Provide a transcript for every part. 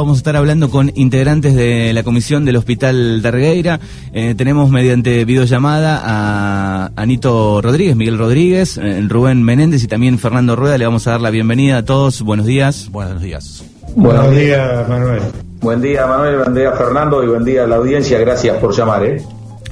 Vamos a estar hablando con integrantes de la comisión del Hospital de Regueira. Eh, tenemos mediante videollamada a Anito Rodríguez, Miguel Rodríguez, eh, Rubén Menéndez y también Fernando Rueda. Le vamos a dar la bienvenida a todos. Buenos días. Buenos días. Buenos días, Manuel. Buen día, Manuel. Buen día, Fernando. Y buen día a la audiencia. Gracias por llamar. ¿eh?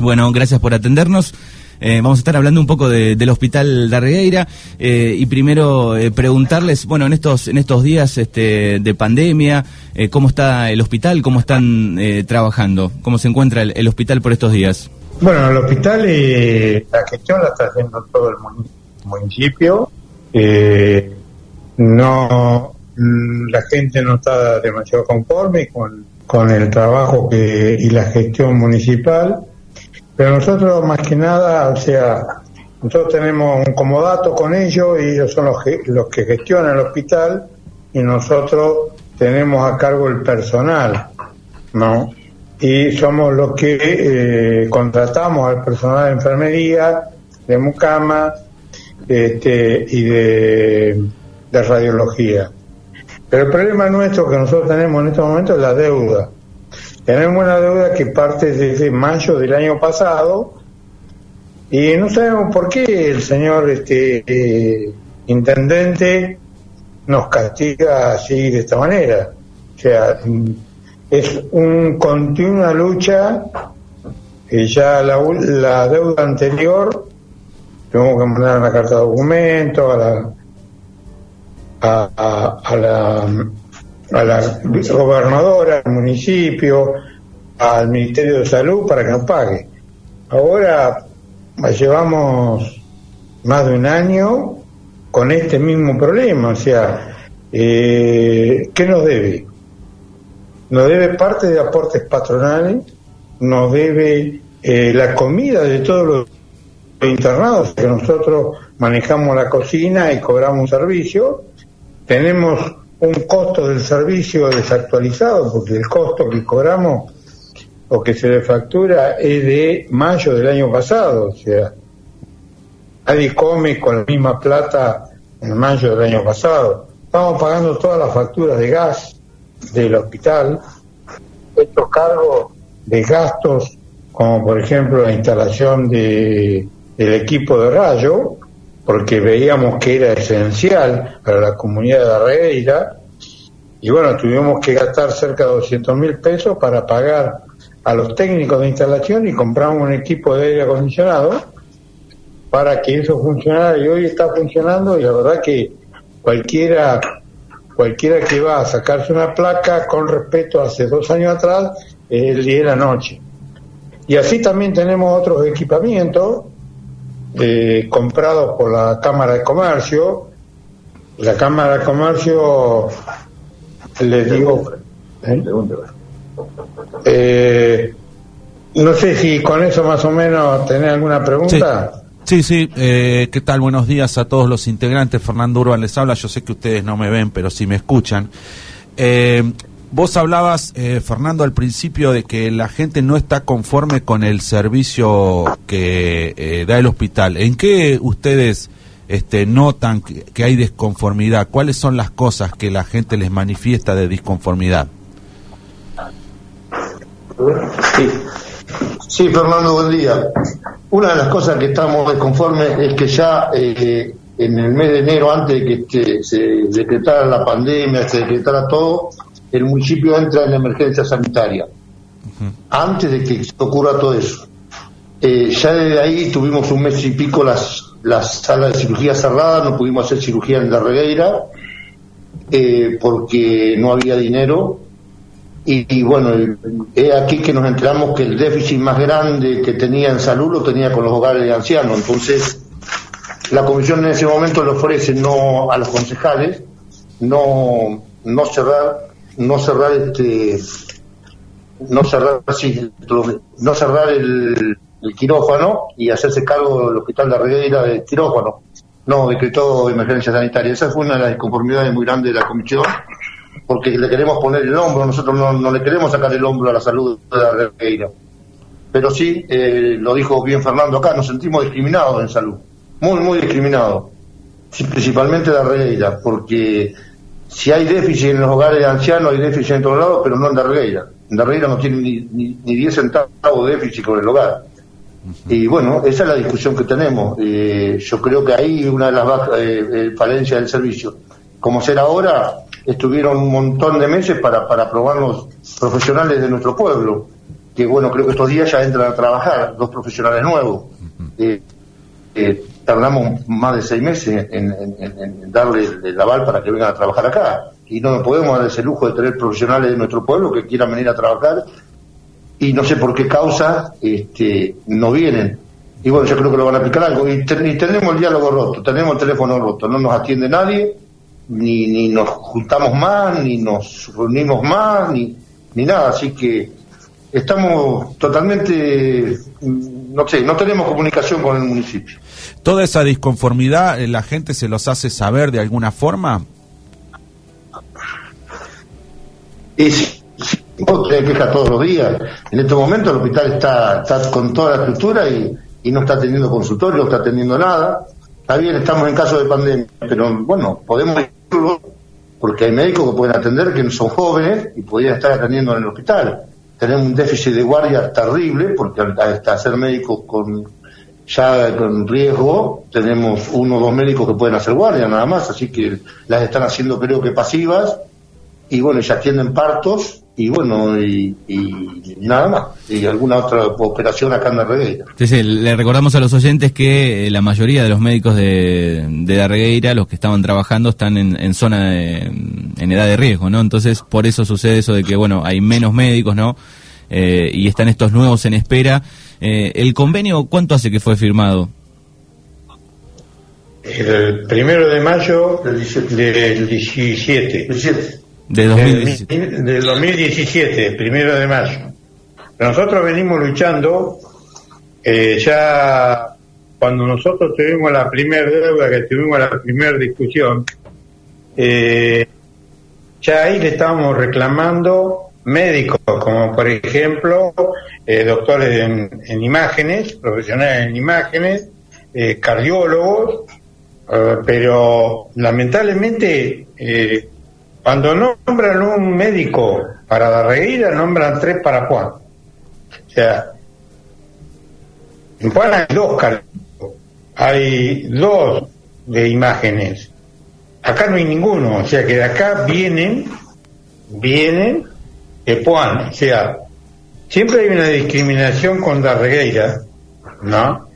Bueno, gracias por atendernos. Eh, vamos a estar hablando un poco del Hospital de eh, y primero eh, preguntarles, bueno, en estos en estos días este, de pandemia, eh, ¿cómo está el hospital? ¿Cómo están trabajando? ¿Cómo se encuentra el, hospital por estos días? Bueno, el hospital, la gestión la está haciendo todo el municipio. no, mm, la gente no está demasiado conforme con, con el trabajo que, y la gestión municipal pero nosotros más que nada, o sea, nosotros tenemos un comodato con ellos y ellos son los que, los que gestionan el hospital y nosotros tenemos a cargo el personal, ¿no? Y somos los que eh, contratamos al personal de enfermería, de mucama este, y de, de radiología. Pero el problema nuestro que nosotros tenemos en este momento es la deuda. Tenemos una deuda que parte desde mayo del año pasado y no sabemos por qué el señor este, eh, intendente nos castiga así de esta manera. O sea, es un continua lucha. que ya la, la deuda anterior tuvimos que mandar una carta de documento a la, a la a la gobernadora, al municipio, al Ministerio de Salud para que nos pague. Ahora llevamos más de un año con este mismo problema, o sea, eh, ¿qué nos debe? Nos debe parte de aportes patronales, nos debe eh, la comida de todos los internados, que nosotros manejamos la cocina y cobramos un servicio, tenemos un costo del servicio desactualizado, porque el costo que cobramos o que se le factura es de mayo del año pasado, o sea, nadie come con la misma plata en mayo del año pasado. Estamos pagando todas las facturas de gas del hospital, estos cargos de gastos, como por ejemplo la instalación de, del equipo de rayo, porque veíamos que era esencial para la comunidad de Arreira, y bueno, tuvimos que gastar cerca de 200 mil pesos para pagar a los técnicos de instalación y compramos un equipo de aire acondicionado para que eso funcionara y hoy está funcionando y la verdad que cualquiera cualquiera que va a sacarse una placa con respeto hace dos años atrás es el la noche. Y así también tenemos otros equipamientos eh, comprados por la Cámara de Comercio. La Cámara de Comercio, les digo, ¿eh? ¿eh? no sé si con eso más o menos tenés alguna pregunta. Sí. Sí, eh, ¿qué tal? Buenos días a todos los integrantes. Fernando Urban les habla. Yo sé que ustedes no me ven, pero sí me escuchan. Eh, Vos hablabas, eh, Fernando, al principio de que la gente no está conforme con el servicio que eh, da el hospital. ¿En qué ustedes este, notan que, hay desconformidad? ¿Cuáles son las cosas que la gente les manifiesta de disconformidad? Sí. sí, Fernando, buen día. Una de las cosas que estamos desconformes es que ya eh, en el mes de enero, antes de que se decretara la pandemia, se decretara todo, el municipio entra en emergencia sanitaria, antes de que ocurra todo eso. Eh, ya desde ahí tuvimos un mes y pico las, las salas de cirugía cerradas, no pudimos hacer cirugía en la regueira, eh, porque no había dinero. Y, bueno, es aquí que nos enteramos que el déficit más grande que tenía en salud lo tenía con los hogares de ancianos. Entonces, la comisión en ese momento le ofrece no a los concejales no, no cerrar no cerrar este no cerrar no cerrar el, quirófano y hacerse cargo del hospital de Regueira del quirófano. No decretó emergencia sanitaria. Esa fue una de las disconformidades muy grandes de la comisión porque le queremos poner el hombro. Nosotros no, le queremos sacar el hombro a la salud de la pero sí eh, lo dijo bien Fernando acá nos sentimos discriminados en salud. Muy muy discriminados. Principalmente de Regueira porque si hay déficit en los hogares de ancianos, hay déficit en todos lados, pero no en Darregueira. En Darregueira no tiene ni, ni, 10 centavos de déficit con el hogar. Y bueno, esa es la discusión que tenemos. Eh, yo creo que ahí una de las eh, eh, falencias del servicio. Como ser ahora, estuvieron un montón de meses para, para probar los profesionales de nuestro pueblo. Que bueno, creo que estos días ya entran a trabajar dos profesionales nuevos. Tardamos más de seis meses en, darle el aval para que vengan a trabajar acá. Y no nos podemos dar ese lujo de tener profesionales de nuestro pueblo que quieran venir a trabajar y no sé por qué causa este, no vienen. Y bueno, yo creo que lo van a aplicar algo. Y, tenemos el diálogo roto, tenemos el teléfono roto, no nos atiende nadie, ni, ni nos juntamos más, ni nos reunimos más, ni, ni nada. Así que estamos totalmente, no sé, no tenemos comunicación con el municipio. ¿Toda esa disconformidad eh, la gente se los hace saber de alguna forma? Y Vos tenés quejas todos los días. En este momento el hospital está, está con toda la estructura y, no está teniendo consultorio, no está teniendo nada. Está bien, estamos en caso de pandemia, pero bueno, podemos decirlo porque hay médicos que pueden atender que no son jóvenes y podrían estar atendiendo en el hospital. Tenemos un déficit de guardia terrible porque hasta ser médicos con ya con riesgo tenemos uno o dos médicos que pueden hacer guardia nada más, así que las están haciendo creo que pasivas y bueno, ya atienden partos y bueno, y, nada más, y alguna otra operación acá en Darregueira. Sí, sí, le recordamos a los oyentes que eh, la mayoría de los médicos de, de Darregueira, los que estaban trabajando, están en, zona de, en edad de riesgo, ¿no? Entonces, por eso sucede eso de que, bueno, hay menos médicos, ¿no? Eh, y están estos nuevos en espera. Eh, ¿El convenio cuánto hace que fue firmado? El primero de mayo del 17. 17. De 2017. Del, 2017, primero de mayo. Nosotros venimos luchando, eh, ya cuando nosotros tuvimos la primera deuda, que tuvimos la primera discusión, eh, ya ahí le estábamos reclamando médicos, como por ejemplo eh, doctores en, imágenes, profesionales en imágenes, cardiólogos, pero lamentablemente cuando nombran un médico para reída, nombran tres para Juan. O sea, en Juan hay dos hay dos de imágenes. Acá no hay ninguno, o sea que de acá vienen, vienen de Juan. O sea, siempre hay una discriminación con la regueira, ¿no?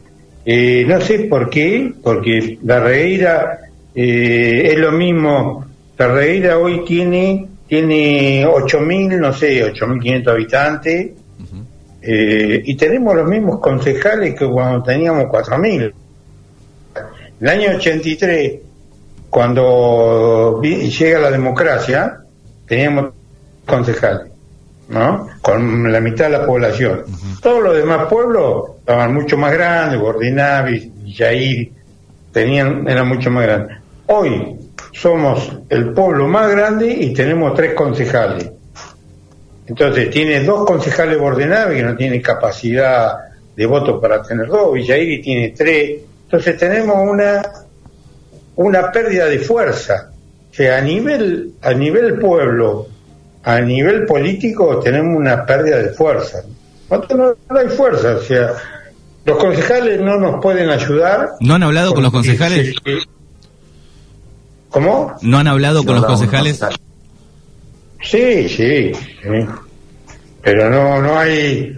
Eh, no sé por qué, porque la regueira eh, es lo mismo Ferreira hoy tiene tiene 8.000, no sé, 8.500 habitantes, eh, y tenemos los mismos concejales que cuando teníamos 4.000. El año 83, cuando llega la democracia, teníamos concejales, ¿no? Con la mitad de la población. Todos los demás pueblos estaban mucho más grandes, Gordinavi, Yair, tenían, eran mucho más grandes. Hoy, somos el pueblo más grande y tenemos tres concejales. Entonces, tiene dos concejales Bordenave que no tiene capacidad de voto para tener dos, Villairi tiene tres. Entonces, tenemos una, una pérdida de fuerza. O sea, a nivel, a nivel pueblo, a nivel político, tenemos una pérdida de fuerza. No, no hay fuerza, o sea, los concejales no nos pueden ayudar. ¿No han hablado con los concejales? ¿Cómo? ¿No han hablado con los concejales? Sí, sí, Pero no, no hay,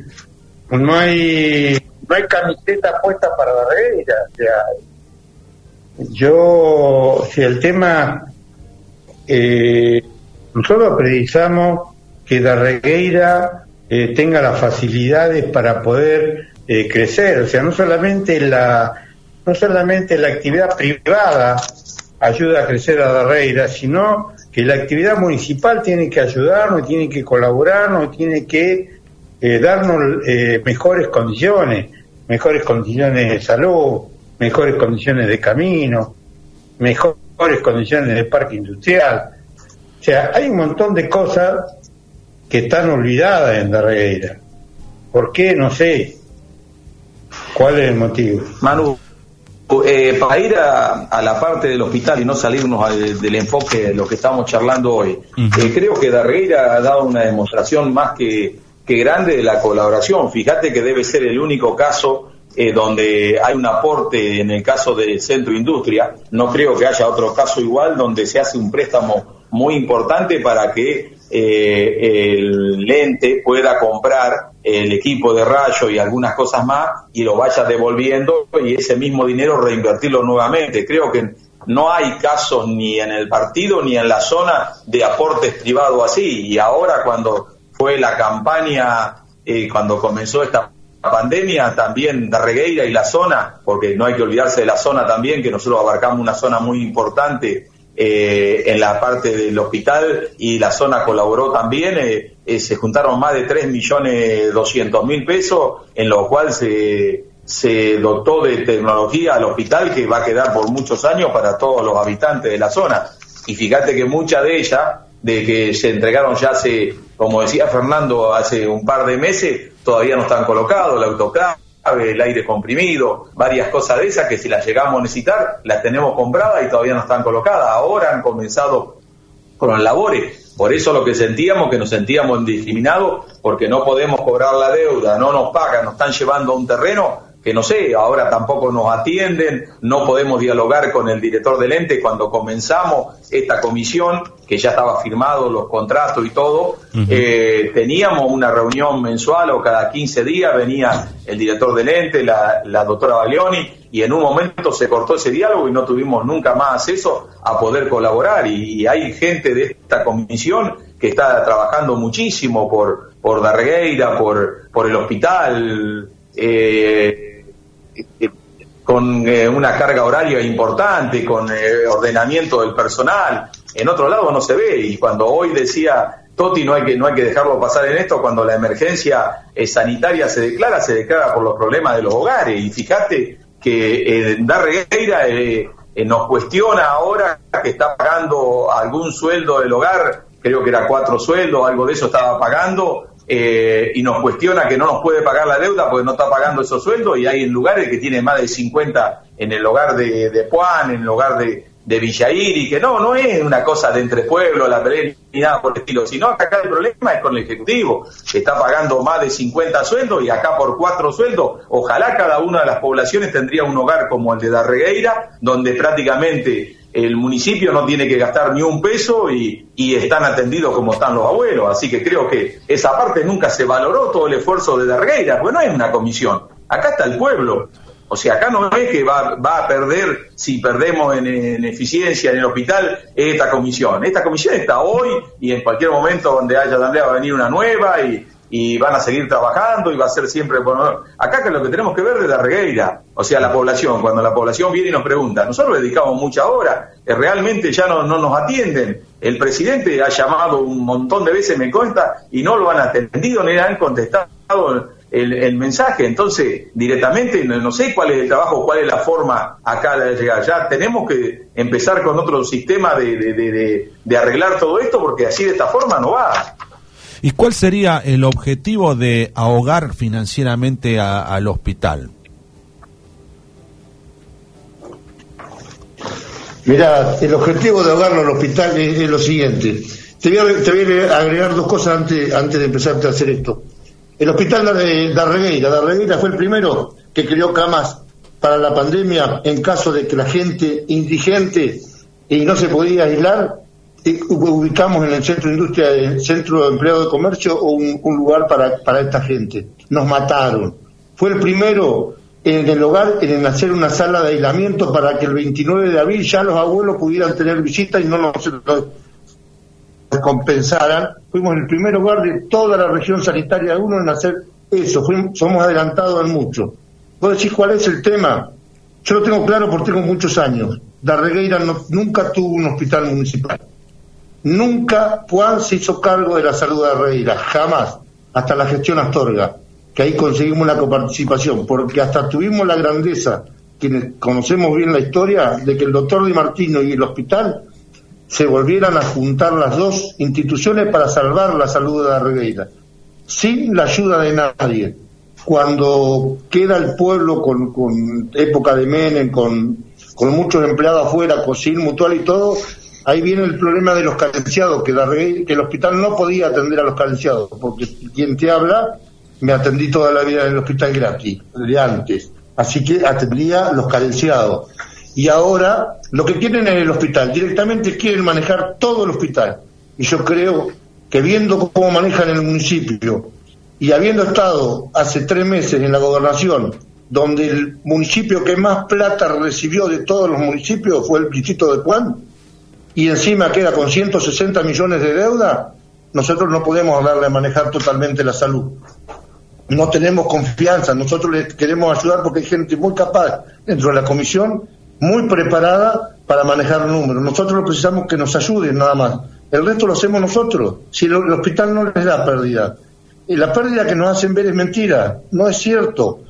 no hay, no hay camiseta puesta para la regueira. O sea, yo, si el tema, eh, nosotros precisamos que la regueira eh, tenga las facilidades para poder eh, crecer. O sea, no solamente la, no solamente la actividad privada ayuda a crecer a Darreira, sino que la actividad municipal tiene que ayudarnos, tiene que colaborarnos, tiene que eh, darnos eh, mejores condiciones, mejores condiciones de salud, mejores condiciones de camino, mejores condiciones de parque industrial. O sea, hay un montón de cosas que están olvidadas en Darreira. ¿Por qué? No sé. ¿Cuál es el motivo? Manu, eh, para ir a, la parte del hospital y no salirnos del enfoque de lo que estamos charlando hoy, eh, creo que Darreira ha dado una demostración más que, que grande de la colaboración. Fíjate que debe ser el único caso eh, donde hay un aporte en el caso del centro industria. No creo que haya otro caso igual donde se hace un préstamo muy importante para que eh, el ente pueda comprar el equipo de rayo y algunas cosas más y lo vaya devolviendo y ese mismo dinero reinvertirlo nuevamente. Creo que no hay casos ni en el partido ni en la zona de aportes privados así. Y ahora cuando fue la campaña, eh, cuando comenzó esta pandemia, también Darregueira y la zona, porque no hay que olvidarse de la zona también, que nosotros abarcamos una zona muy importante eh, en la parte del hospital y la zona colaboró también. Eh, eh, se juntaron más de 3 millones 200 mil pesos, en lo cual se, se dotó de tecnología al hospital que va a quedar por muchos años para todos los habitantes de la zona. Y fíjate que muchas de ellas, de que se entregaron ya hace, como decía Fernando, hace un par de meses, todavía no están colocados, la autoclave el aire comprimido, varias cosas de esas que si las llegamos a necesitar, las tenemos compradas y todavía no están colocadas. Ahora han comenzado con las labores. Por eso lo que sentíamos, que nos sentíamos indiscriminados, porque no podemos cobrar la deuda, no nos pagan, nos están llevando a un terreno que no sé, ahora tampoco nos atienden, no podemos dialogar con el director del ente cuando comenzamos esta comisión, que ya estaba firmado los contratos y todo, eh, teníamos una reunión mensual o cada 15 días venía el director del ente, la, doctora Baglioni, y en un momento se cortó ese diálogo y no tuvimos nunca más acceso a poder colaborar. Y, hay gente de esta comisión que está trabajando muchísimo por, por Darregueira, por, por el hospital. Eh, con eh, una carga horaria importante, con eh, ordenamiento del personal. En otro lado no se ve. Y cuando hoy decía Toti no hay que no hay que dejarlo pasar en esto cuando la emergencia eh, sanitaria se declara se declara por los problemas de los hogares. Y fíjate que Darregueira nos cuestiona ahora que está pagando algún sueldo del hogar. Creo que era cuatro sueldos algo de eso estaba pagando eh, y nos cuestiona que no nos puede pagar la deuda porque no está pagando esos sueldos y hay en lugares que tiene más de 50 en el hogar de, de en el hogar de, de y que no, no es una cosa de entre pueblos, la pelea ni nada por el estilo, sino acá el problema es con el Ejecutivo, que está pagando más de 50 sueldos y acá por cuatro sueldos, ojalá cada una de las poblaciones tendría un hogar como el de Darregueira, donde prácticamente el municipio no tiene que gastar ni un peso y, están atendidos como están los abuelos. Así que creo que esa parte nunca se valoró todo el esfuerzo de Dargueira, porque no es una comisión. Acá está el pueblo. O sea, acá no es que va, va a perder, si perdemos en, eficiencia en el hospital, esta comisión. Esta comisión está hoy y en cualquier momento donde haya tarea va a venir una nueva y, y van a seguir trabajando y va a ser siempre bueno. Acá que lo que tenemos que ver es la regueira, o sea, la población. Cuando la población viene y nos pregunta, nosotros dedicamos mucha hora, eh, realmente ya no, no nos atienden. El presidente ha llamado un montón de veces, me cuenta, y no lo han atendido ni le han contestado el, mensaje. Entonces, directamente, no, sé cuál es el trabajo, cuál es la forma acá de llegar. Ya tenemos que empezar con otro sistema de, de, de arreglar todo esto, porque así de esta forma no va. ¿Y cuál sería el objetivo de ahogar financieramente al hospital? Mira, el objetivo de ahogarlo al hospital es, lo siguiente. Te voy, a, agregar dos cosas antes, antes de empezar a hacer esto. El hospital de Darregueira, Darregueira fue el primero que creó camas para la pandemia en caso de que la gente indigente y no se podía aislar ubicamos en el centro de industria, el centro de empleo de comercio, un, un lugar para, para esta gente. Nos mataron. Fue el primero en el hogar en hacer una sala de aislamiento para que el 29 de abril ya los abuelos pudieran tener visita y no nos, compensaran. Fuimos el primer hogar de toda la región sanitaria de uno en hacer eso. Somos adelantados en mucho. ¿Vos decís cuál es el tema? Yo lo tengo claro porque tengo muchos años. Darregueira nunca tuvo un hospital municipal. Nunca Juan se hizo cargo de la salud de Reira, jamás, hasta la gestión Astorga, que ahí conseguimos la coparticipación, porque hasta tuvimos la grandeza, quienes conocemos bien la historia, de que el doctor Di Martino y el hospital se volvieran a juntar las dos instituciones para salvar la salud de la Regueira, sin la ayuda de nadie. cuando queda el pueblo con, con época de Menem, con, con muchos empleados afuera, con sin mutual y todo, ahí viene el problema de los carenciados, que, el hospital no podía atender a los carenciados, porque quien te habla, me atendí toda la vida en el hospital gratis, de antes, así que atendía los carenciados. Y ahora lo que quieren en el hospital, directamente quieren manejar todo el hospital. Y yo creo que viendo cómo manejan el municipio y habiendo estado hace tres meses en la gobernación, donde el municipio que más plata recibió de todos los municipios fue el distrito de Juan, y encima queda con 160 millones de deuda, nosotros no podemos hablarle a manejar totalmente la salud. No tenemos confianza, nosotros les queremos ayudar porque hay gente muy capaz dentro de la comisión, muy preparada para manejar números. Nosotros precisamos que nos ayuden nada más. El resto lo hacemos nosotros. Si el, hospital no les da pérdida. Y la pérdida que nos hacen ver es mentira, no es cierto.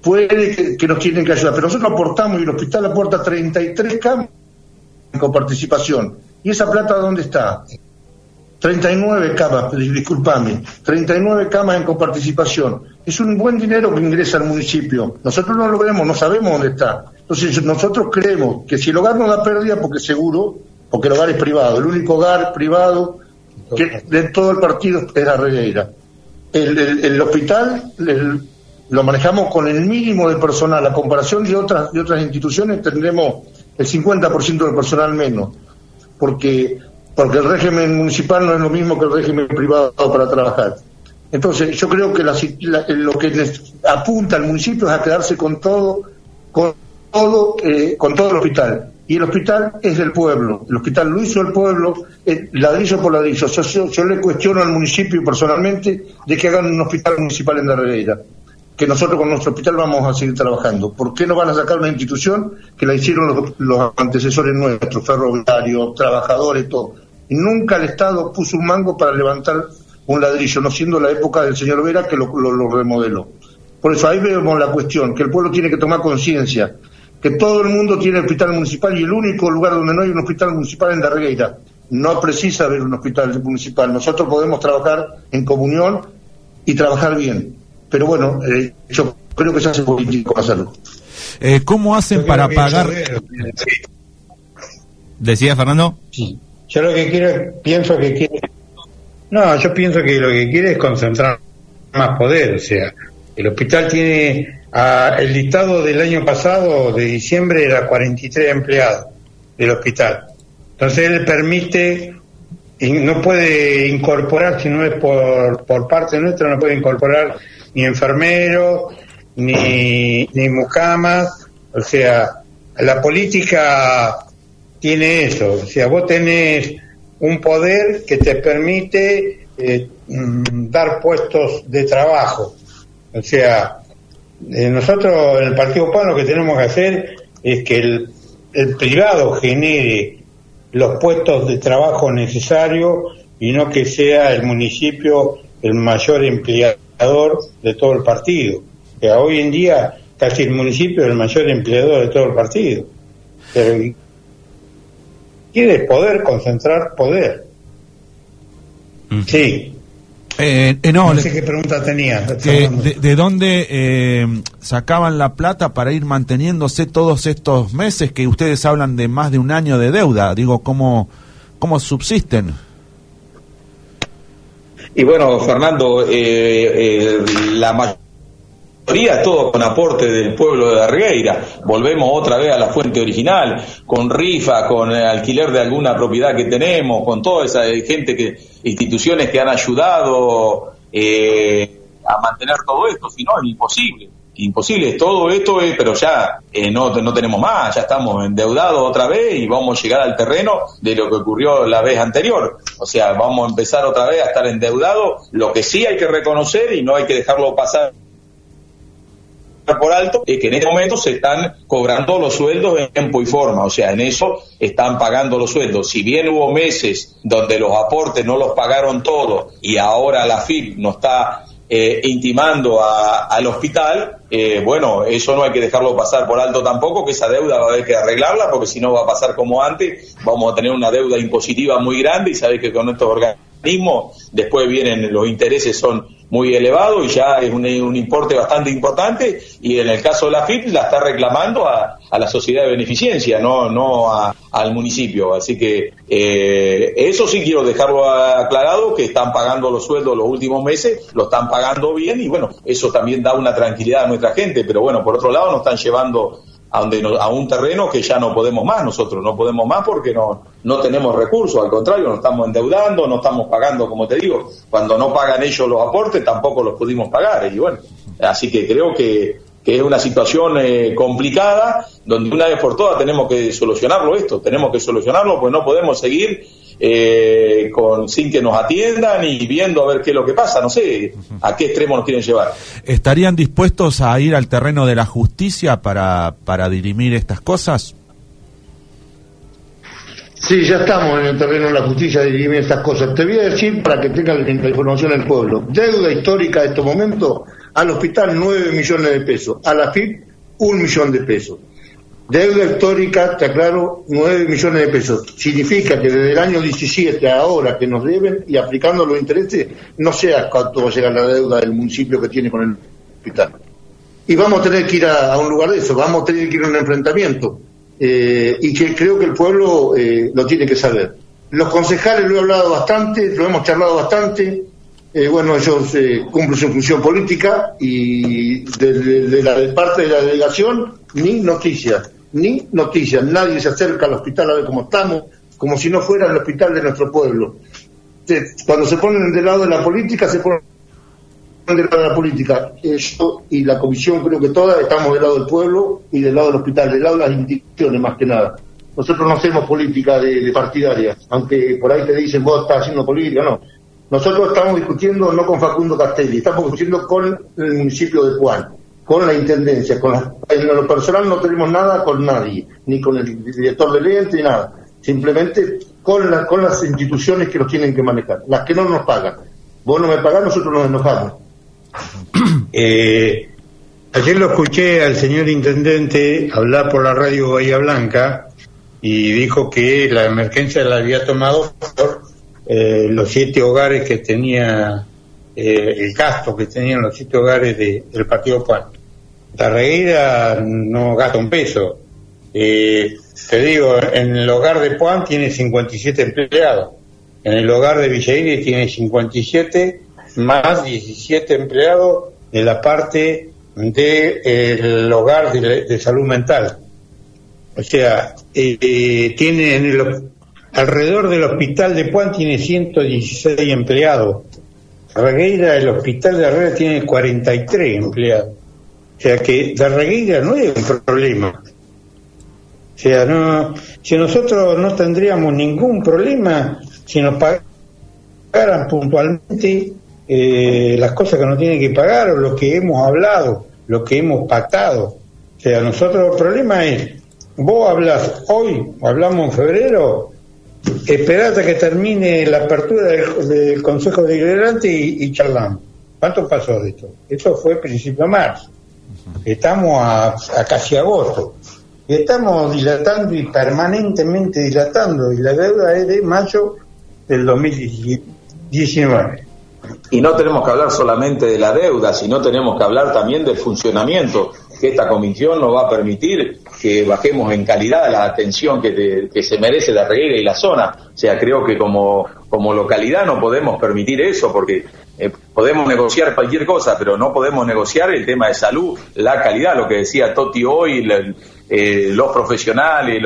Puede que, nos tienen que ayudar, pero nosotros aportamos y el hospital aporta 33 camas con participación. ¿Y esa plata dónde está? 39 camas, disculpame, 39 camas en coparticipación. Es un buen dinero que ingresa al municipio. Nosotros no lo vemos, no sabemos dónde está. Entonces nosotros creemos que si el hogar no da pérdida, porque seguro, porque el hogar es privado, el único hogar privado que de todo el partido es la Regueira. El, hospital lo manejamos con el mínimo de personal, a comparación de otras, de otras instituciones tendremos el 50% del personal menos, porque, porque el régimen municipal no es lo mismo que el régimen privado para trabajar. Entonces, yo creo que lo que apunta al municipio es a quedarse con todo, con todo, eh, con todo el hospital y el hospital es del pueblo. El hospital lo hizo el pueblo, eh, ladrillo por ladrillo. Yo, le cuestiono al municipio personalmente de que hagan un hospital municipal en Darregueira. Que nosotros con nuestro hospital vamos a seguir trabajando. ¿Por qué no van a sacar una institución que la hicieron los, antecesores nuestros, ferroviarios, trabajadores, todo? Y nunca el Estado puso un mango para levantar un ladrillo, no siendo la época del señor Vera que lo remodeló. Por eso ahí vemos la cuestión, que el pueblo tiene que tomar conciencia que todo el mundo tiene hospital municipal y el único lugar donde no hay un hospital municipal es en Darregueira. No precisa haber un hospital municipal. Nosotros podemos trabajar en comunión y trabajar bien. Pero bueno, eh, yo creo que se hace político hacerlo. Eh, ¿Cómo hacen para pagar? ¿Decía Fernando? Sí. Yo lo que quiero, pienso que quiere. No, yo pienso que lo que quiere es concentrar más poder. O sea, el hospital tiene el listado del año pasado, de diciembre, era 43 empleados del hospital. Entonces él permite, no puede incorporar, si no es por, por parte nuestra, no puede incorporar ni enfermeros, ni, ni mucamas. O sea, la política tiene eso. O sea, vos tenés un poder que te permite eh, mm, dar puestos de trabajo. O sea, eh, nosotros en el Partido Popular lo que tenemos que hacer es que el, privado genere los puestos de trabajo necesarios y no que sea el municipio el mayor empleador de todo el partido. Que hoy en día casi el municipio es el mayor empleador de todo el partido. Pero quiere poder, concentrar poder. Sí, eh, eh, no, sé qué pregunta tenía. De, dónde eh, sacaban la plata para ir manteniéndose todos estos meses que ustedes hablan de más de un año de deuda? Digo, ¿cómo, cómo subsisten? Y bueno, Fernando, la mayoría todo con aporte del pueblo de Dargueira. Volvemos otra vez a la fuente original, con rifa, con alquiler de alguna propiedad que tenemos, con toda esa gente que instituciones que han ayudado eh, a mantener todo esto, si no es imposible. Imposible, todo esto es, pero ya eh, no, no tenemos más, ya estamos endeudados otra vez y vamos a llegar al terreno de lo que ocurrió la vez anterior. O sea, vamos a empezar otra vez a estar endeudados. Lo que sí hay que reconocer y no hay que dejarlo pasar por alto es que en este momento se están cobrando los sueldos en tiempo y forma, o sea, en eso están pagando los sueldos. Si bien hubo meses donde los aportes no los pagaron todos y ahora la FIP no está eh, intimando al hospital, eh, bueno, eso no hay que dejarlo pasar por alto tampoco, que esa deuda va a haber que arreglarla, porque si no va a pasar como antes, vamos a tener una deuda impositiva muy grande y sabéis que con estos organismos después vienen los intereses son muy elevados y ya es un, importe bastante importante y en el caso de la FIP la está reclamando a, la sociedad de beneficencia, no, no al municipio. Así que eh, eso sí quiero dejarlo aclarado, que están pagando los sueldos los últimos meses, lo están pagando bien y bueno, eso también da una tranquilidad a nuestra gente, pero bueno, por otro lado nos están llevando a, donde a un terreno que ya no podemos más nosotros, no podemos más porque no, no tenemos recursos, al contrario, nos estamos endeudando, no estamos pagando, como te digo, cuando no pagan ellos los aportes tampoco los pudimos pagar y bueno, así que creo que, que es una situación eh, complicada donde una vez por todas tenemos que solucionarlo esto, tenemos que solucionarlo pues no podemos seguir eh, con, sin que nos atiendan y viendo a ver qué es lo que pasa. No sé a qué extremo nos quieren llevar. ¿Estarían dispuestos a ir al terreno de la justicia para, para dirimir estas cosas? Sí, ya estamos en el terreno de la justicia de dirimir estas cosas. Te voy a decir para que tengan la información el pueblo. Deuda histórica de este momento al hospital 9 millones de pesos, a la FIP un millón de pesos. Deuda histórica, te aclaro, 9 millones de pesos. Significa que desde el año 17 a ahora que nos deben y aplicando los intereses, no sé a cuánto va a llegar la deuda del municipio que tiene con el hospital. Y vamos a tener que ir a, un lugar de eso, vamos a tener que ir a un enfrentamiento. Eh, y que creo que el pueblo eh, lo tiene que saber. Los concejales lo he hablado bastante, lo hemos charlado bastante. Eh, bueno, ellos cumplen su función política y de, la de parte de la delegación ni noticias ni noticias. Nadie se acerca al hospital a ver cómo estamos, como si no fuera el hospital de nuestro pueblo. Cuando se ponen del lado de la política, se ponen del lado de la política. Yo y la comisión, creo que todas, estamos del lado del pueblo y del lado del hospital, del lado de las instituciones más que nada. Nosotros no hacemos política de, partidaria, aunque por ahí te dicen vos estás haciendo política, no. Nosotros estamos discutiendo no con Facundo Castelli, estamos discutiendo con el municipio de Juan con la intendencia, con en lo personal no tenemos nada con nadie, ni con el director del ente, ni nada. Simplemente con, la, con las instituciones que nos tienen que manejar, las que no nos pagan. Vos no me pagás, nosotros nos enojamos. Eh, ayer lo escuché al señor intendente hablar por la radio Bahía Blanca y dijo que la emergencia la había tomado por eh, los siete hogares que tenía eh, el gasto que tenían los siete hogares del Partido Juan. Tarreira no gasta un peso. Eh, te digo, en el hogar de Juan tiene 57 empleados, en el hogar de Villaire tiene 57 más 17 empleados de la parte del hogar de, salud mental. O sea, eh, tiene en el, alrededor del hospital de Juan tiene 116 empleados Regueira, el hospital de Herrera tiene 43 empleados. O sea que de Regueira no es un problema. O sea, no, si nosotros no tendríamos ningún problema si nos pagaran puntualmente eh, las cosas que nos tienen que pagar o lo que hemos hablado, lo que hemos pactado. O sea, nosotros el problema es, vos hablas hoy, o hablamos en febrero, Esperate que termine la apertura del, Consejo de y, y, charlamos. ¿Cuánto pasó de esto? Esto fue principio de marzo. Estamos a, casi agosto. Y estamos dilatando y permanentemente dilatando. Y la deuda es de mayo del 2019. Y no tenemos que hablar solamente de la deuda, sino tenemos que hablar también del funcionamiento que esta comisión nos va a permitir que bajemos en calidad la atención que, se merece la reguera y la zona. O sea, creo que como, como localidad no podemos permitir eso porque eh, podemos negociar cualquier cosa, pero no podemos negociar el tema de salud, la calidad, lo que decía Toti hoy, eh, los profesionales,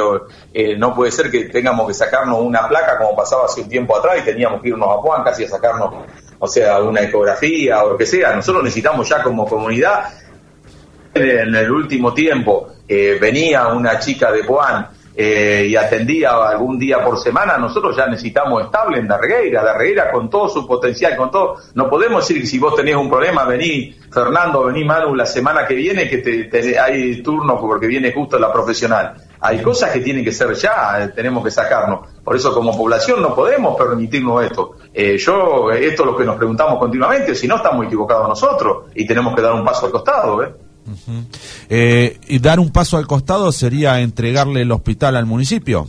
eh, no puede ser que tengamos que sacarnos una placa como pasaba hace un tiempo atrás y teníamos que irnos a Juan casi a sacarnos, o sea, una ecografía o lo que sea. Nosotros necesitamos ya como comunidad en el último tiempo eh, venía una chica de Juan eh, y atendía algún día por semana, nosotros ya necesitamos estable en Darregueira, Darregueira con todo su potencial, con todo, no podemos decir que si vos tenés un problema, vení Fernando, vení Manu la semana que viene que te, hay turno porque viene justo la profesional. Hay cosas que tienen que ser ya, eh, tenemos que sacarnos. Por eso como población no podemos permitirnos esto. yo, esto es lo que nos preguntamos continuamente, si no estamos equivocados nosotros y tenemos que dar un paso al costado. ¿eh? Eh, y dar un paso al costado sería entregarle el hospital al municipio.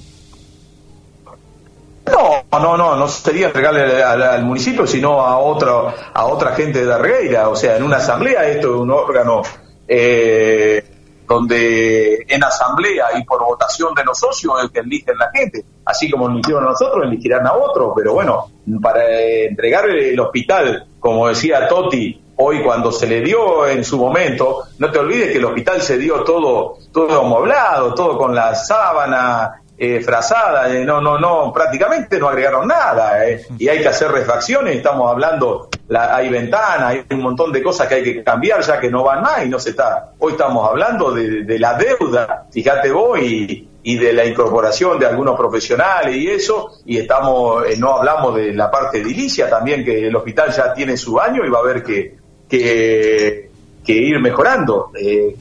No, no, no, no sería entregarle al, municipio, sino a otro, a otra gente de Darreira. O sea, en una asamblea esto es un órgano eh, donde en asamblea y por votación de los socios es el que eligen la gente. Así como lo hicieron nosotros, elegirán a otro. Pero bueno, para entregar el hospital, como decía Toti, hoy cuando se le dio en su momento, no te olvides que el hospital se dio todo, todo amoblado, todo con la sábana, eh, frazada, eh, no, no, no, prácticamente no agregaron nada, eh, y hay que hacer refacciones, estamos hablando, la, hay ventanas, hay un montón de cosas que hay que cambiar ya que no van más y no se está, hoy estamos hablando de, la deuda, fíjate vos, y, y, de la incorporación de algunos profesionales y eso, y estamos, no hablamos de la parte edilicia también, que el hospital ya tiene su año y va a haber que, que, que ir mejorando,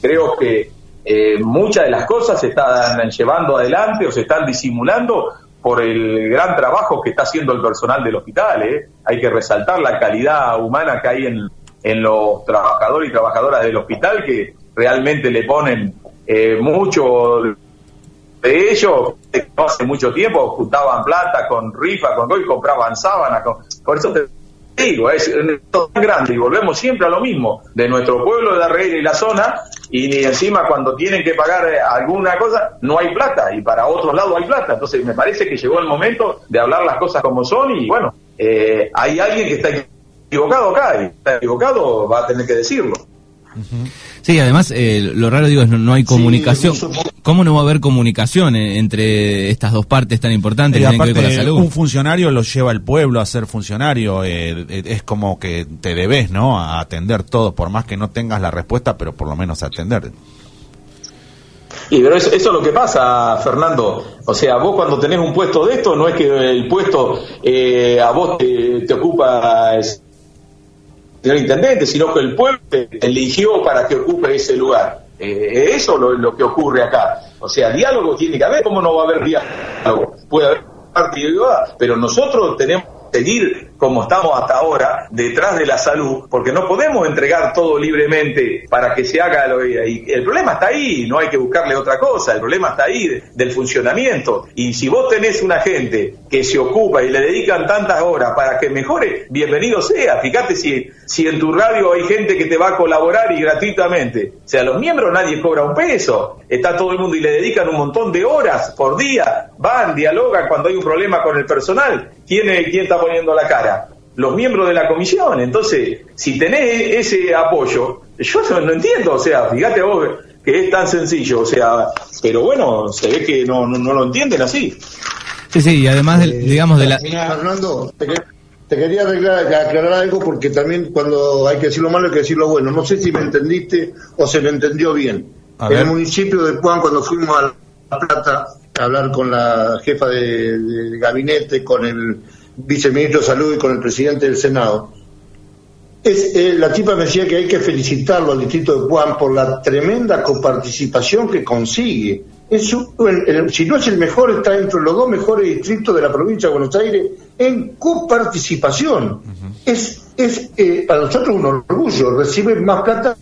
creo que eh, muchas de las cosas se están llevando adelante o se están disimulando por el gran trabajo que está haciendo el personal del hospital. ¿eh? Hay que resaltar la calidad humana que hay en, en los trabajadores y trabajadoras del hospital que realmente le ponen eh, mucho de ellos. Hace mucho tiempo juntaban plata con rifa, con y compraban sábanas. Con, por eso te digo, es tan grande y volvemos siempre a lo mismo de nuestro pueblo de la y la zona y ni encima cuando tienen que pagar eh, alguna cosa no hay plata y para otros lados hay plata. Entonces me parece que llegó el momento de hablar las cosas como son y bueno, eh, hay alguien que está equivocado acá y está equivocado va a tener que decirlo. Sí, además, eh, lo raro digo es no, no hay comunicación. ¿Cómo no va a haber comunicación eh, entre estas dos partes tan importantes que tienen que ver con la salud? Un funcionario lo lleva el pueblo a ser funcionario. Eh, es como que te debes, ¿no? A atender todo, por más que no tengas la respuesta, pero por lo menos atender. Y pero eso, es lo que pasa, Fernando. O sea, vos cuando tenés un puesto de esto, no es que el puesto a vos te, te ocupa señor intendente, sino que el pueblo eligió para que ocupe ese lugar. Eh, eso es lo, que ocurre acá. O sea, diálogo tiene que haber, ¿cómo no va a haber diálogo? Puede haber partido, pero nosotros tenemos que seguir como estamos hasta ahora, detrás de la salud, porque no podemos entregar todo libremente para que se haga lo el problema está ahí, no hay que buscarle otra cosa, el problema está ahí del funcionamiento. Y si vos tenés una gente que se ocupa y le dedican tantas horas para que mejore, bienvenido sea. Fíjate si, si en tu radio hay gente que te va a colaborar y gratuitamente. O sea, los miembros nadie cobra un peso, está todo el mundo y le dedican un montón de horas por día, van, dialogan cuando hay un problema con el personal. ¿Quién, quién está poniendo la cara? Los miembros de la comisión. Entonces, si tenés ese apoyo, yo no entiendo, o sea, fíjate vos que es tan sencillo, o sea, pero bueno, se ve que no, no, lo entienden así. Sí, sí, y además, eh, digamos, de la... Fernando, te, quería aclarar, algo porque también cuando hay que decir lo malo hay que decir lo bueno. No sé si me entendiste o se me entendió bien. en el municipio de Juan, cuando fuimos a La Plata a hablar con la jefa de gabinete, con el viceministro de Salud y con el presidente del Senado. Es, eh, la tipa me decía que hay que felicitarlo al distrito de Juan por la tremenda coparticipación que consigue. Es si no es el mejor, está entre los dos mejores distritos de la provincia de Buenos Aires en coparticipación. Es, es eh, para nosotros un orgullo, recibe más plata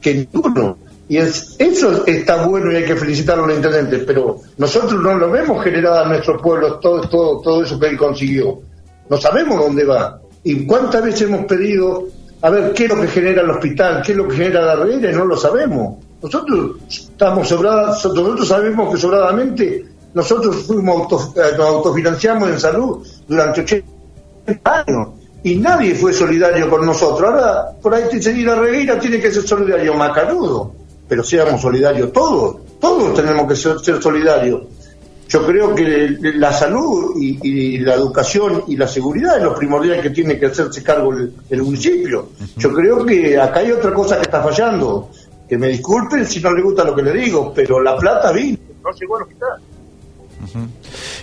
que ninguno. Y es, eso está bueno y hay que felicitarlo al intendente, pero nosotros no lo vemos generado a nuestro pueblo todo, todo, todo eso que él consiguió. No sabemos dónde va. ¿Y cuántas veces hemos pedido, a ver, qué es lo que genera el hospital, qué es lo que genera la red? No lo sabemos. Nosotros estamos sobrados, nosotros sabemos que sobradamente nosotros fuimos auto, eh, nos autofinanciamos en salud durante 80 años y nadie fue solidario con nosotros. Ahora, por ahí la Regueira tiene que ser solidario Macanudo pero seamos solidarios todos, todos tenemos que ser, solidarios. Yo creo que la salud y, la educación y la seguridad es lo primordial que tiene que hacerse cargo el, municipio. Yo creo que acá hay otra cosa que está fallando. Que me disculpen si no le gusta lo que le digo, pero la plata vino, no llegó al hospital.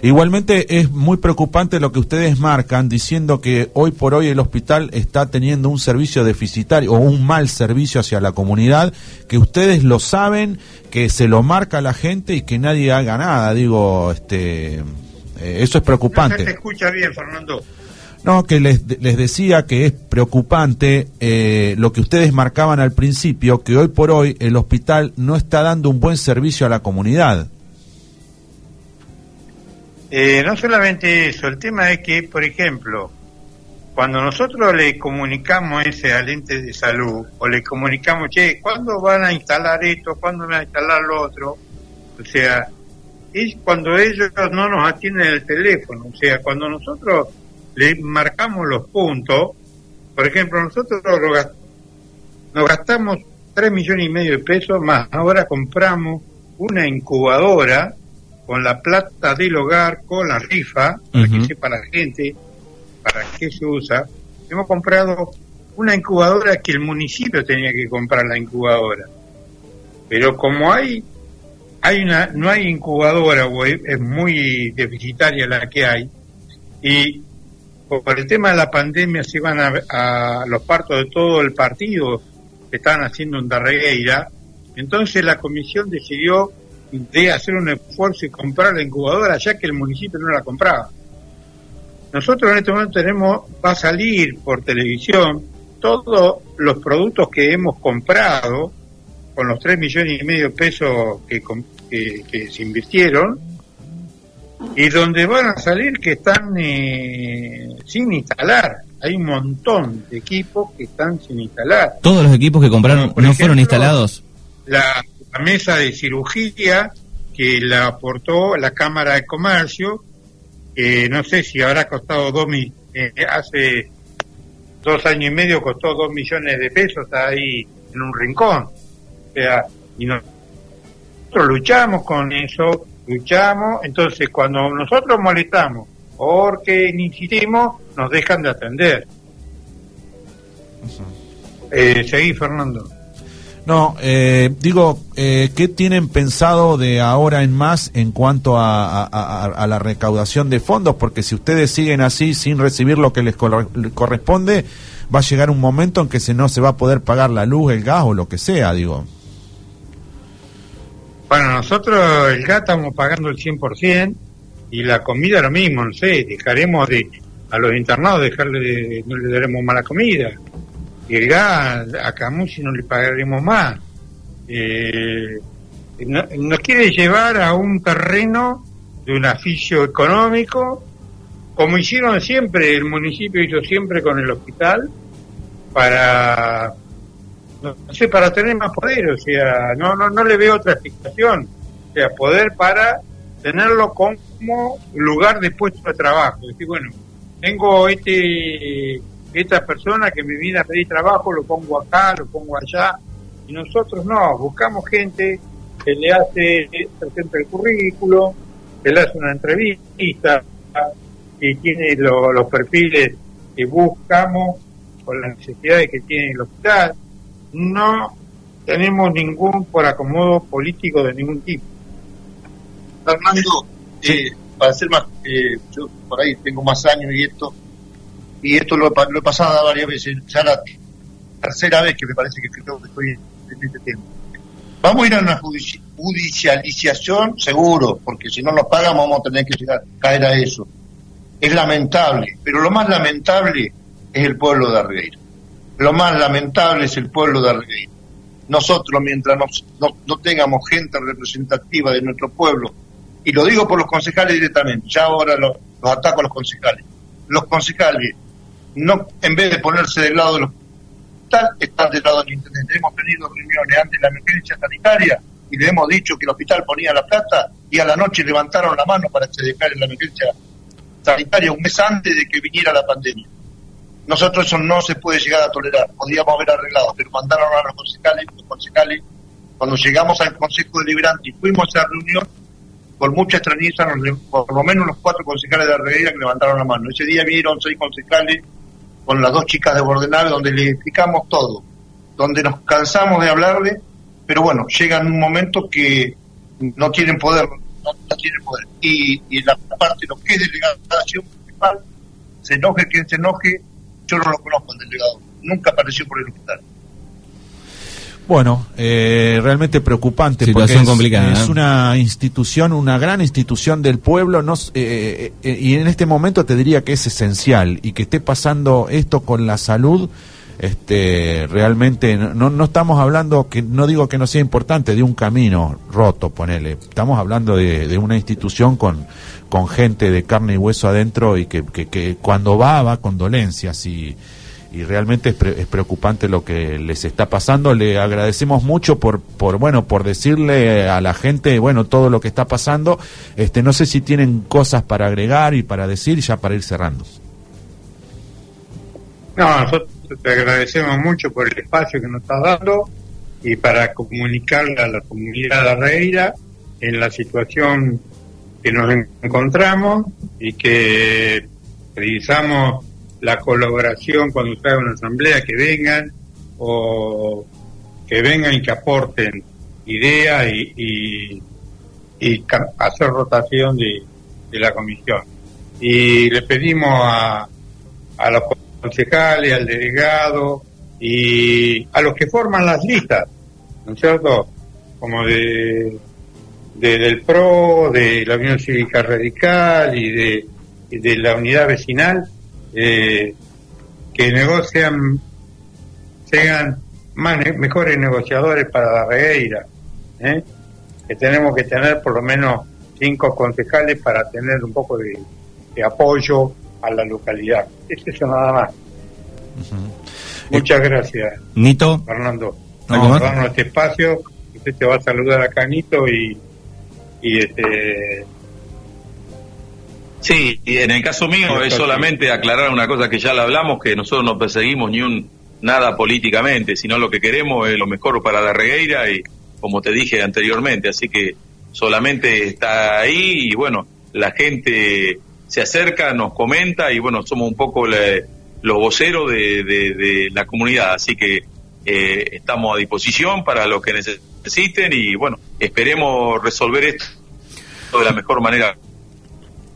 Igualmente es muy preocupante lo que ustedes marcan diciendo que hoy por hoy el hospital está teniendo un servicio deficitario o un mal servicio hacia la comunidad, que ustedes lo saben, que se lo marca la gente y que nadie haga nada. Digo, este, eh, eso es preocupante. No se escucha bien, Fernando. No, que les, les decía que es preocupante eh, lo que ustedes marcaban al principio, que hoy por hoy el hospital no está dando un buen servicio a la comunidad. Eh, no solamente eso, el tema es que, por ejemplo, cuando nosotros le comunicamos ese al ente de salud, o le comunicamos, che, ¿cuándo van a instalar esto? ¿Cuándo van a instalar lo otro? O sea, es cuando ellos no nos atienden el teléfono. O sea, cuando nosotros le marcamos los puntos, por ejemplo, nosotros nos gastamos 3 millones y medio de pesos más. Ahora compramos una incubadora con la plata del hogar, con la rifa, para que sepa la gente para qué se usa. Hemos comprado una incubadora que el municipio tenía que comprar la incubadora. Pero como hay hay una no hay incubadora o es muy deficitaria la que hay y por el tema de la pandemia se iban a, los partos de todo el partido que estaban haciendo en Darregueira, entonces la comisión decidió de hacer un esfuerzo y comprar la incubadora ya que el municipio no la compraba. Nosotros en este momento tenemos, va a salir por televisión todos los productos que hemos comprado con los 3 millones y medio de pesos que, que, se invirtieron y donde van a salir que están eh, sin instalar. Hay un montón de equipos que están sin instalar. ¿Todos los equipos que compraron no fueron instalados? La, la mesa de cirugía que la aportó la Cámara de Comercio que no sé si habrá costado dos mil, eh, hace dos años y medio costó dos millones de pesos, está ahí en un rincón. O sea, y nosotros luchamos con eso, luchamos, entonces cuando nosotros molestamos porque insistimos, nos dejan de atender. Eh, seguí, Fernando. No, eh, digo, eh, ¿qué tienen pensado de ahora en más en cuanto a, la recaudación de fondos? Porque si ustedes siguen así sin recibir lo que les corresponde, va a llegar un momento en que se no se va a poder pagar la luz, el gas o lo que sea, digo. Bueno, nosotros el gas estamos pagando el 100% y la comida lo mismo, no sé, dejaremos de a los internados dejarle no le daremos mala comida y el gas a Camusi no le pagaremos más. Eh, nos quiere llevar a un terreno de un aficio económico, como hicieron siempre, el municipio hizo siempre con el hospital, para, no sé, para tener más poder, o sea, no, no, no le veo otra explicación, o sea, poder para tenerlo como lugar de puesto de trabajo, decir, bueno, tengo este esta persona que me viene a pedir trabajo lo pongo acá, lo pongo allá, y nosotros no, buscamos gente que le hace, presenta el currículo, que le hace una entrevista, y tiene los perfiles que buscamos con las necesidades que tiene el hospital. No tenemos ningún por acomodo político de ningún tipo. Armando, eh, para ser más, eh, yo por ahí tengo más años y esto, y esto lo, he pasado varias veces, ya la tercera vez que me parece que estoy en este tema. Vamos a ir a una judicialización seguro, porque si no nos pagamos vamos a tener que llegar, caer a eso. Es lamentable, pero lo más lamentable es el pueblo de Argueira. Lo más lamentable es el pueblo de Argueira. Nosotros, mientras no, tengamos gente representativa de nuestro pueblo, y lo digo por los concejales directamente, ya ahora los ataco a los concejales, los concejales no en vez de ponerse del lado del hospital, están del lado del intendente. Hemos tenido reuniones antes de la emergencia sanitaria y le hemos dicho que el hospital ponía la plata y a la noche levantaron la mano para que se declare la emergencia sanitaria un mes antes de que viniera la pandemia. Nosotros eso no se puede llegar a tolerar, podríamos haber arreglado, pero mandaron a los concejales, los concejales, cuando llegamos al Consejo Deliberante y fuimos a la reunión, por mucha extrañeza, por lo menos los cuatro concejales de la Reguera que levantaron la mano. Ese día vieron seis concejales con las dos chicas de Bordenave donde le explicamos todo, donde nos cansamos de hablarle, pero bueno, llega un momento que no tienen poder, no, tienen poder. Y, y la parte, lo que es delegación principal, se enoje quien se enoje, yo no lo conozco el delegado, nunca apareció por el hospital. Bueno, eh, realmente preocupante porque es, complicada, es una institución, una gran institución del pueblo, no, eh, eh, y en este momento te diría que es esencial y que esté pasando esto con la salud este realmente no, no estamos hablando que no digo que no sea importante de un camino roto ponele. Estamos hablando de, de una institución con con gente de carne y hueso adentro y que, que, que cuando va va con dolencias y y realmente es, pre- es preocupante lo que les está pasando. Le agradecemos mucho por, por bueno, por decirle a la gente, bueno, todo lo que está pasando. Este, no sé si tienen cosas para agregar y para decir ya para ir cerrando. No, nosotros te agradecemos mucho por el espacio que nos estás dando y para comunicarle a la comunidad de Arreira en la situación que nos encontramos y que realizamos la colaboración cuando se haga una asamblea, que vengan o que vengan y que aporten ideas y, y, hacer rotación de, de la comisión. Y le pedimos a, a los concejales, al delegado y a los que forman las listas, ¿no es cierto? Como de, de- del PRO, de la Unión Cívica Radical y de, de la unidad vecinal, eh, que negocian, sean más, mejores negociadores para la regueira, ¿eh? que tenemos que tener por lo menos cinco concejales para tener un poco de, de apoyo a la localidad. Es eso nada más. Muchas gracias, Nito, Fernando, ¿Algo por más? darnos este espacio. Usted te va a saludar acá, Nito, y, y este, Sí, y en el caso mío es solamente aclarar una cosa que ya la hablamos, que nosotros no perseguimos ni un nada políticamente, sino lo que queremos es lo mejor para la regueira y como te dije anteriormente, así que solamente está ahí y bueno, la gente se acerca, nos comenta y bueno, somos un poco la- los voceros de, de- de la comunidad, así que eh, estamos a disposición para lo que necesiten y bueno, esperemos resolver esto de la mejor manera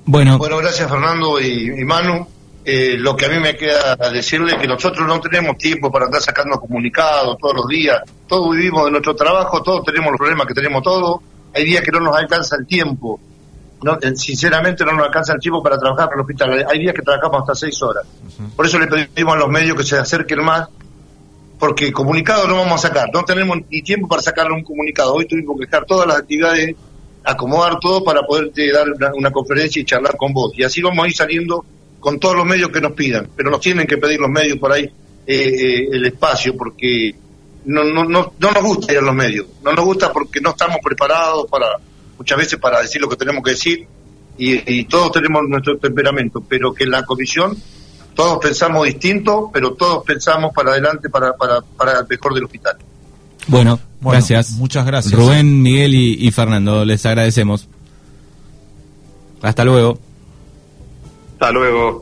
bueno, Bueno, gracias Fernando y, y Manu. Eh, lo que a mí me queda decirle es que nosotros no tenemos tiempo para andar sacando comunicados todos los días. Todos vivimos de nuestro trabajo, todos tenemos los problemas que tenemos todos. Hay días que no nos alcanza el tiempo. No, eh, sinceramente no nos alcanza el tiempo para trabajar en el hospital. Hay días que trabajamos hasta seis horas. Por eso le pedimos a los medios que se acerquen más, porque comunicado no vamos a sacar. No tenemos ni tiempo para sacarle un comunicado. Hoy tuvimos que dejar todas las actividades acomodar todo para poderte dar una, conferencia y charlar con vos. Y así vamos a ir saliendo con todos los medios que nos pidan, pero nos tienen que pedir los medios por ahí eh, eh, el espacio, porque no, no, no, no nos gusta ir a los medios, no nos gusta porque no estamos preparados para muchas veces para decir lo que tenemos que decir y, y todos tenemos nuestro temperamento, pero que en la comisión todos pensamos distinto, pero todos pensamos para adelante para, para, para el mejor del hospital. Bueno, Bueno, gracias. muchas gracias. Rubén, Miguel y, y Fernando, les agradecemos. Hasta luego. Hasta luego.